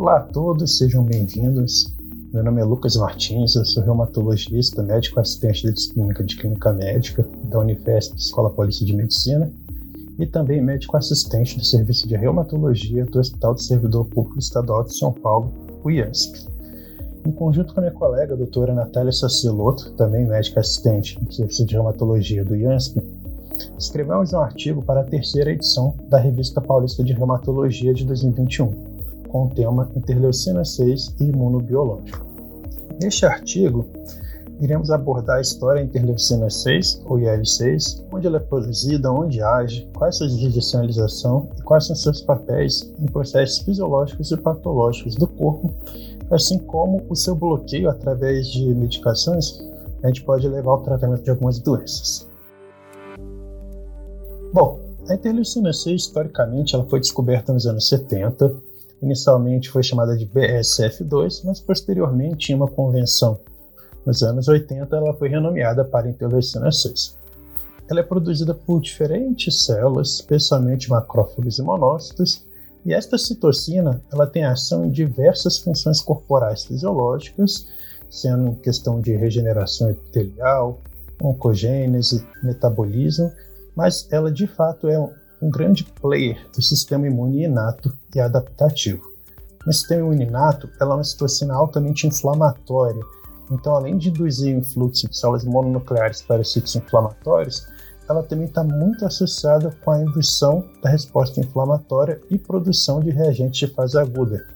Olá a todos, sejam bem-vindos. Meu nome é Lucas Martins, eu sou reumatologista, médico assistente da disciplina de clínica médica da Unifesp Escola Polícia de Medicina e também médico assistente do Serviço de Reumatologia do Hospital do Servidor Público Estadual de São Paulo, o IASP. Em conjunto com a minha colega, a doutora Natália Saciloto, também médica assistente do Serviço de Reumatologia do IASP, escrevemos um artigo para a terceira edição da Revista Paulista de Reumatologia de 2021 com o tema Interleucina 6 e Imunobiológico. Neste artigo, iremos abordar a história da interleucina 6, ou IL-6, onde ela é produzida, onde age, quais suas vias de sinalização e quais são seus papéis em processos fisiológicos e patológicos do corpo, assim como o seu bloqueio através de medicações, a gente pode levar ao tratamento de algumas doenças. Bom, a interleucina 6, historicamente, ela foi descoberta nos anos 70 Inicialmente foi chamada de BSF2, mas posteriormente tinha uma convenção. Nos anos 80 ela foi renomeada para interleucina 6. Ela é produzida por diferentes células, especialmente macrófagos e monócitos, e esta citocina ela tem ação em diversas funções corporais fisiológicas, sendo em questão de regeneração epitelial, oncogênese, metabolismo, mas ela de fato é um grande player do sistema imune inato e adaptativo. No sistema imune inato, ela é uma citocina altamente inflamatória, então além de induzir o influxo de células mononucleares para sítios inflamatórios, ela também está muito associada com a indução da resposta inflamatória e produção de reagentes de fase aguda,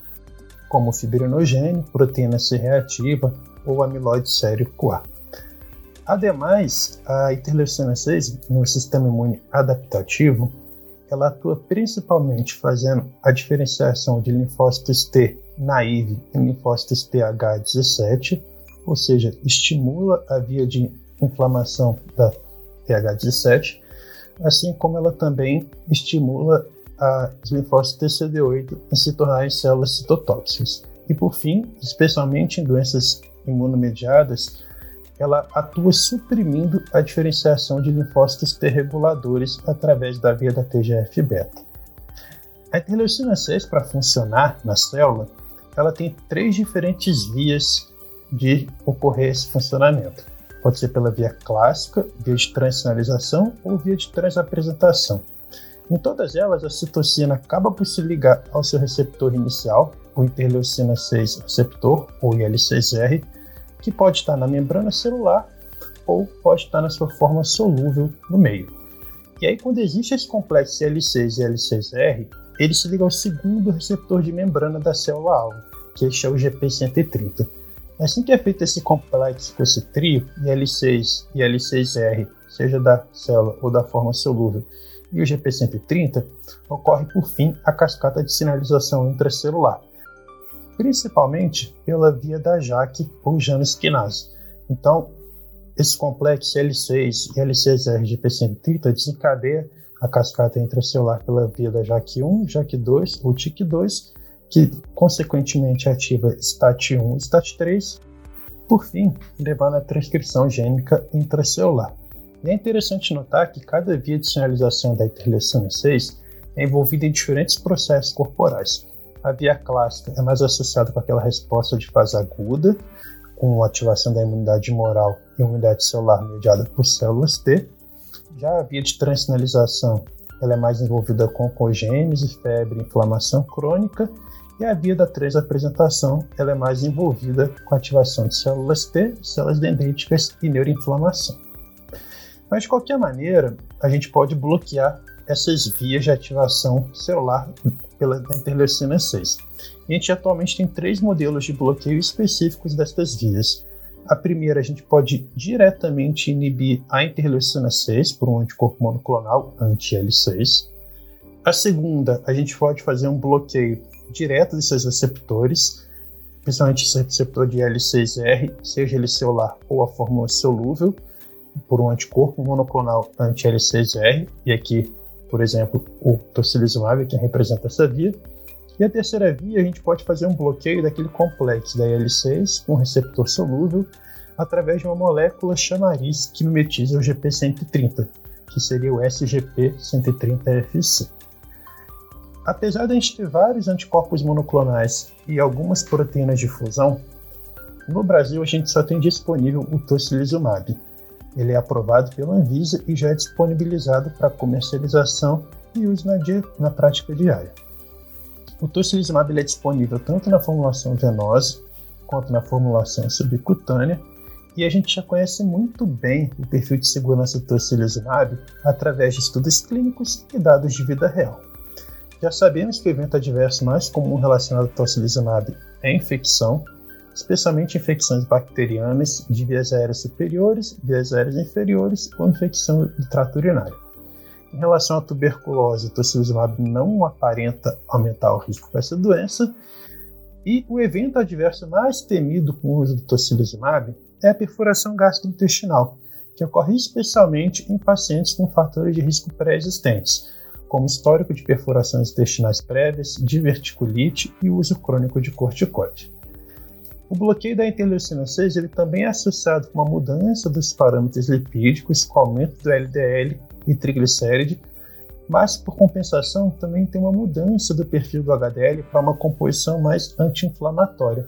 como fibrinogênio, proteína C reativa ou amiloide sérico A. Ademais, a interleucina 6 no sistema imune adaptativo ela atua principalmente fazendo a diferenciação de linfócitos T naive e linfócitos TH17, ou seja, estimula a via de inflamação da TH17, assim como ela também estimula as linfócitos TCD8 em se tornarem células citotóxicas. E por fim, especialmente em doenças imunomediadas, ela atua suprimindo a diferenciação de linfócitos T reguladores através da via da TGF-beta. A interleucina 6, para funcionar na célula, ela tem três diferentes vias de ocorrer esse funcionamento. Pode ser pela via clássica, via de transsinalização ou via de transapresentação. Em todas elas, a citocina acaba por se ligar ao seu receptor inicial, o interleucina 6 receptor, ou IL6R, que pode estar na membrana celular ou pode estar na sua forma solúvel no meio. E aí, quando existe esse complexo L6 e L6R, ele se liga ao segundo receptor de membrana da célula-alvo, que este é o GP130. Assim que é feito esse complexo com esse trio, IL6 e L6R, seja da célula ou da forma solúvel, e o GP130, ocorre por fim a cascata de sinalização intracelular, principalmente pela via da JAK ou Janus quinase. Então, esse complexo L6 e L6R de P130 desencadeia a cascata intracelular pela via da JAK1, JAK2 ou TIC2, que consequentemente ativa STAT1 e STAT3, por fim, levando à transcrição gênica intracelular. E é interessante notar que cada via de sinalização da interleucina 6 é envolvida em diferentes processos corporais. A via clássica é mais associada com aquela resposta de fase aguda, com ativação da imunidade moral e imunidade celular mediada por células T. Já a via de transsinalização ela é mais envolvida com congênese, febre, inflamação crônica, e a via da transapresentação ela é mais envolvida com ativação de células T, células dendríticas e neuroinflamação. Mas de qualquer maneira, a gente pode bloquear essas vias de ativação celular pela interleucina 6. E a gente atualmente tem três modelos de bloqueio específicos destas vias. A primeira, a gente pode diretamente inibir a interleucina 6 por um anticorpo monoclonal anti-L6. A segunda, a gente pode fazer um bloqueio direto desses receptores, principalmente esse receptor de L6R, seja ele celular ou a fórmula solúvel, por um anticorpo monoclonal anti-L6R, e aqui por exemplo, o tocilizumab, que representa essa via. E a terceira via, a gente pode fazer um bloqueio daquele complexo da IL-6 com receptor solúvel através de uma molécula chamariz que mimetiza o GP130, que seria o SGP130FC. Apesar de a gente ter vários anticorpos monoclonais e algumas proteínas de fusão, no Brasil a gente só tem disponível o tocilizumab. Ele é aprovado pela Anvisa e já é disponibilizado para comercialização e uso na, na prática diária. O tocilizumab é disponível tanto na formulação venosa quanto na formulação subcutânea e a gente já conhece muito bem o perfil de segurança do tocilizumab através de estudos clínicos e dados de vida real. Já sabemos que o evento adverso mais comum relacionado ao tocilizumab é infecção, especialmente infecções bacterianas de vias aéreas superiores, vias aéreas inferiores ou infecção do trato urinário. Em relação à tuberculose, o tocilizumab não aparenta aumentar o risco dessa doença, e o evento adverso mais temido com o uso do tocilizumab é a perfuração gastrointestinal, que ocorre especialmente em pacientes com fatores de risco pré-existentes, como histórico de perfurações intestinais prévias, diverticulite e uso crônico de corticoide. O bloqueio da interleucina 6 ele também é associado com uma mudança dos parâmetros lipídicos, com aumento do LDL e triglicéride, mas por compensação também tem uma mudança do perfil do HDL para uma composição mais anti-inflamatória.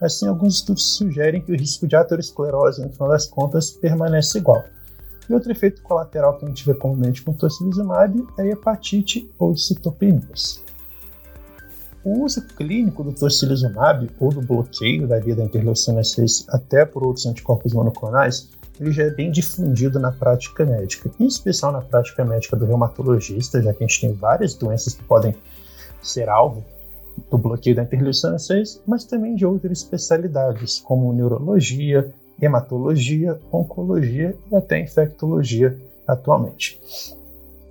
Assim, alguns estudos sugerem que o risco de aterosclerose, no final das contas, permanece igual. E outro efeito colateral que a gente vê comumente com tocilizumab é hepatite ou citopenias. O uso clínico do tocilizumab ou do bloqueio da via da interleucina 6 até por outros anticorpos monoclonais ele já é bem difundido na prática médica, em especial na prática médica do reumatologista, já que a gente tem várias doenças que podem ser alvo do bloqueio da interleucina 6, mas também de outras especialidades, como neurologia, hematologia, oncologia e até infectologia atualmente.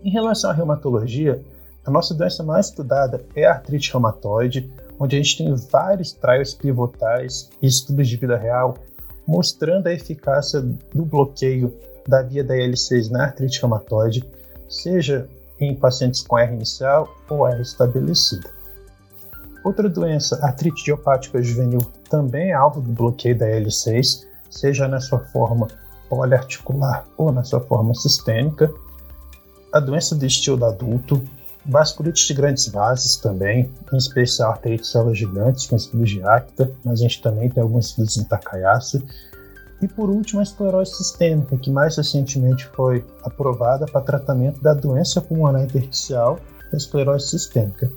Em relação à reumatologia, a nossa doença mais estudada é a artrite reumatoide, onde a gente tem vários trials pivotais e estudos de vida real mostrando a eficácia do bloqueio da via da IL-6 na artrite reumatoide, seja em pacientes com R inicial ou R estabelecida. Outra doença, artrite idiopática juvenil, também é alvo do bloqueio da IL-6, seja na sua forma poliarticular ou na sua forma sistêmica. A doença do estilo adulto, vasculite de grandes vasos também, em especial arterite células gigantes com estudos de acta, mas a gente também tem alguns estudos em Takayasu. E por último, a esclerose sistêmica, que mais recentemente foi aprovada para tratamento da doença pulmonar intersticial da esclerose sistêmica.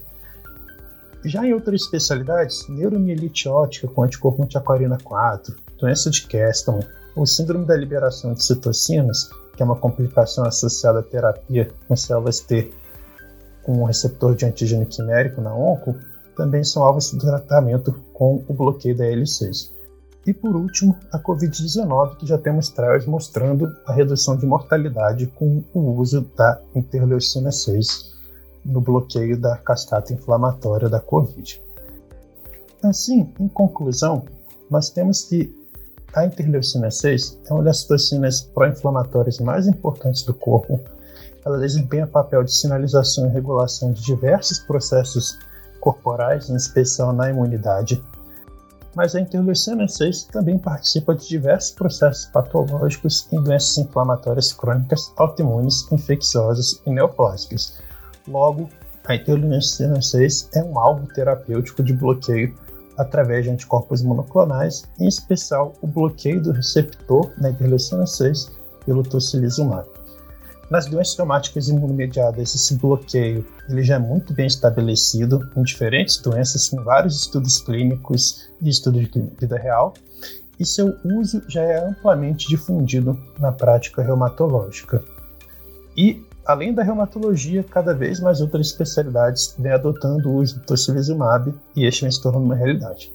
Já em outras especialidades, neuromielite ótica com anticorpo antiaquarina 4, doença de Keston, ou síndrome da liberação de citocinas, que é uma complicação associada à terapia com células T com um receptor de antígeno quimérico na onco, também são alvos de tratamento com o bloqueio da L6. E por último, a Covid-19, que já temos trials mostrando a redução de mortalidade com o uso da interleucina 6 no bloqueio da cascata inflamatória da Covid. Assim, em conclusão, nós temos que a interleucina 6 é uma das toxinas pró-inflamatórias mais importantes do corpo ela desempenha papel de sinalização e regulação de diversos processos corporais, em especial na imunidade. Mas a interleucina 6 também participa de diversos processos patológicos em doenças inflamatórias crônicas, autoimunes, infecciosas e neoplásicas. Logo, a interleucina 6 é um alvo terapêutico de bloqueio através de anticorpos monoclonais, em especial o bloqueio do receptor na interleucina 6 pelo tocilizumab. Nas doenças reumáticas imunomediadas, esse bloqueio ele já é muito bem estabelecido em diferentes doenças, com vários estudos clínicos e estudos de vida real, e seu uso já é amplamente difundido na prática reumatológica. E, além da reumatologia, cada vez mais outras especialidades vêm adotando o uso do tocilizumab e este vem se tornando uma realidade.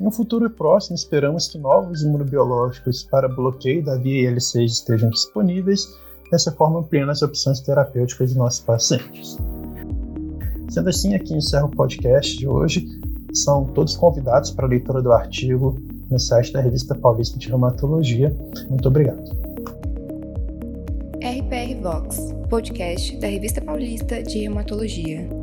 Em um futuro próximo, esperamos que novos imunobiológicos para bloqueio da via IL-6 estejam disponíveis dessa forma ampliando as opções terapêuticas de nossos pacientes. Sendo assim, aqui encerro o podcast de hoje. São todos convidados para a leitura do artigo no site da Revista Paulista de Reumatologia. Muito obrigado. RPR Vox, podcast da Revista Paulista de Reumatologia.